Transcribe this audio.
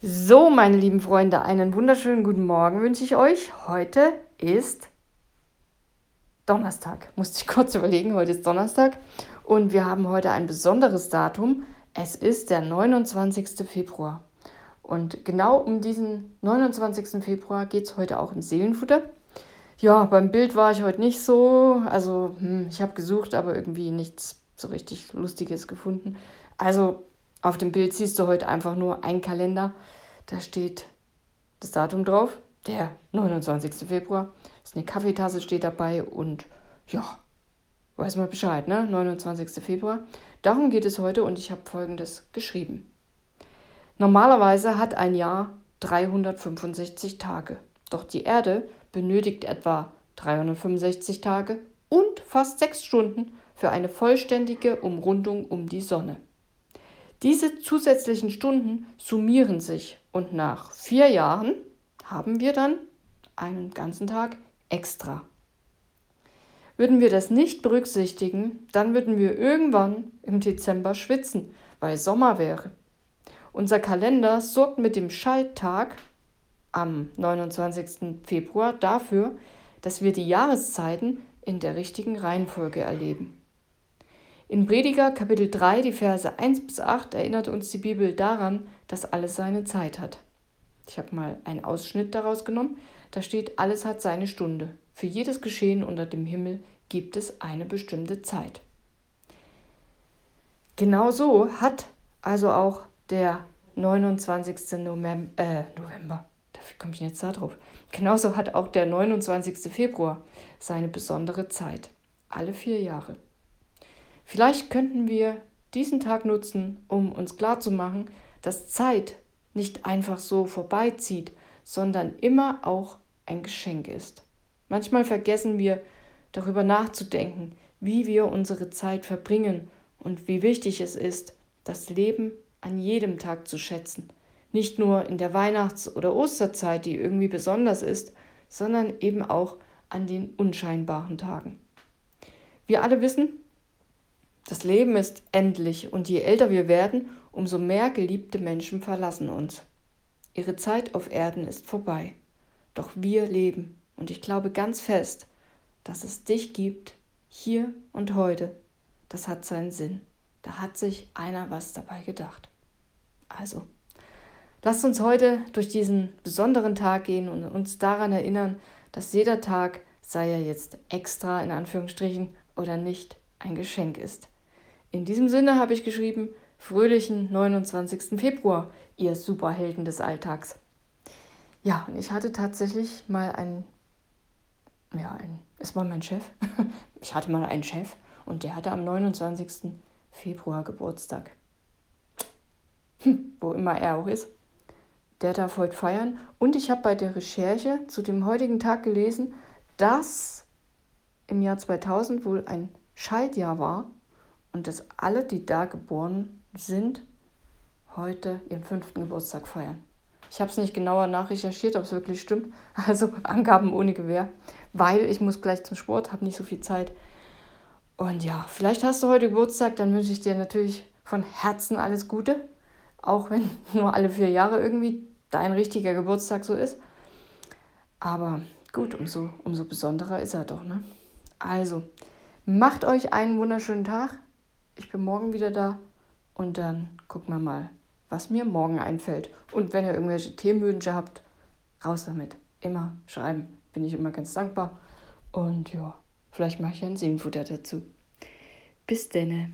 So, meine lieben Freunde, einen wunderschönen guten Morgen wünsche ich euch. Heute ist Donnerstag. Musste ich kurz überlegen, heute ist Donnerstag und wir haben heute ein besonderes Datum. Es ist der 29. Februar. Und genau um diesen 29. Februar geht es heute auch im Seelenfutter. Ja, beim Bild war ich heute nicht so. Also, hm, ich habe gesucht, aber irgendwie nichts so richtig Lustiges gefunden. Also, auf dem Bild siehst du heute einfach nur ein Kalender. Da steht das Datum drauf, der 29. Februar. Ist eine Kaffeetasse steht dabei und ja, weiß mal Bescheid, ne? 29. Februar. Darum geht es heute und ich habe folgendes geschrieben. Normalerweise hat ein Jahr 365 Tage. Doch die Erde benötigt etwa 365 Tage und fast sechs Stunden für eine vollständige Umrundung um die Sonne. Diese zusätzlichen Stunden summieren sich und nach vier Jahren haben wir dann einen ganzen Tag extra. Würden wir das nicht berücksichtigen, dann würden wir irgendwann im Dezember schwitzen, weil Sommer wäre. Unser Kalender sorgt mit dem Schalttag am 29. Februar dafür, dass wir die Jahreszeiten in der richtigen Reihenfolge erleben. In Prediger Kapitel 3, die Verse 1 bis 8 erinnert uns die Bibel daran, dass alles seine Zeit hat. Ich habe mal einen Ausschnitt daraus genommen. Da steht, alles hat seine Stunde. Für jedes Geschehen unter dem Himmel gibt es eine bestimmte Zeit. Genauso hat also auch der 29. November, äh, November, dafür komme ich jetzt da drauf. Genauso hat auch der 29. Februar seine besondere Zeit. Alle vier Jahre. Vielleicht könnten wir diesen Tag nutzen, um uns klarzumachen, dass Zeit nicht einfach so vorbeizieht, sondern immer auch ein Geschenk ist. Manchmal vergessen wir darüber nachzudenken, wie wir unsere Zeit verbringen und wie wichtig es ist, das Leben an jedem Tag zu schätzen. Nicht nur in der Weihnachts- oder Osterzeit, die irgendwie besonders ist, sondern eben auch an den unscheinbaren Tagen. Wir alle wissen, das Leben ist endlich und je älter wir werden, umso mehr geliebte Menschen verlassen uns. Ihre Zeit auf Erden ist vorbei. Doch wir leben und ich glaube ganz fest, dass es dich gibt, hier und heute. Das hat seinen Sinn. Da hat sich einer was dabei gedacht. Also, lasst uns heute durch diesen besonderen Tag gehen und uns daran erinnern, dass jeder Tag, sei er jetzt extra in Anführungsstrichen oder nicht, ein Geschenk ist. In diesem Sinne habe ich geschrieben, fröhlichen 29. Februar, ihr Superhelden des Alltags. Ja, und ich hatte tatsächlich mal einen, ja, ein, es war mein Chef. Ich hatte mal einen Chef und der hatte am 29. Februar Geburtstag. Hm, wo immer er auch ist. Der darf heute feiern. Und ich habe bei der Recherche zu dem heutigen Tag gelesen, dass im Jahr 2000 wohl ein Schaltjahr war und dass alle, die da geboren sind, heute ihren fünften Geburtstag feiern. Ich habe es nicht genauer nachrecherchiert, ob es wirklich stimmt. Also Angaben ohne Gewehr, weil ich muss gleich zum Sport, habe nicht so viel Zeit. Und ja, vielleicht hast du heute Geburtstag, dann wünsche ich dir natürlich von Herzen alles Gute, auch wenn nur alle vier Jahre irgendwie dein richtiger Geburtstag so ist. Aber gut, umso, umso besonderer ist er doch. Ne? Also, macht euch einen wunderschönen Tag. Ich bin morgen wieder da und dann gucken wir mal, was mir morgen einfällt. Und wenn ihr irgendwelche Themenwünsche habt, raus damit. Immer schreiben. Bin ich immer ganz dankbar. Und ja, vielleicht mache ich ein Seelenfutter dazu. Bis denne.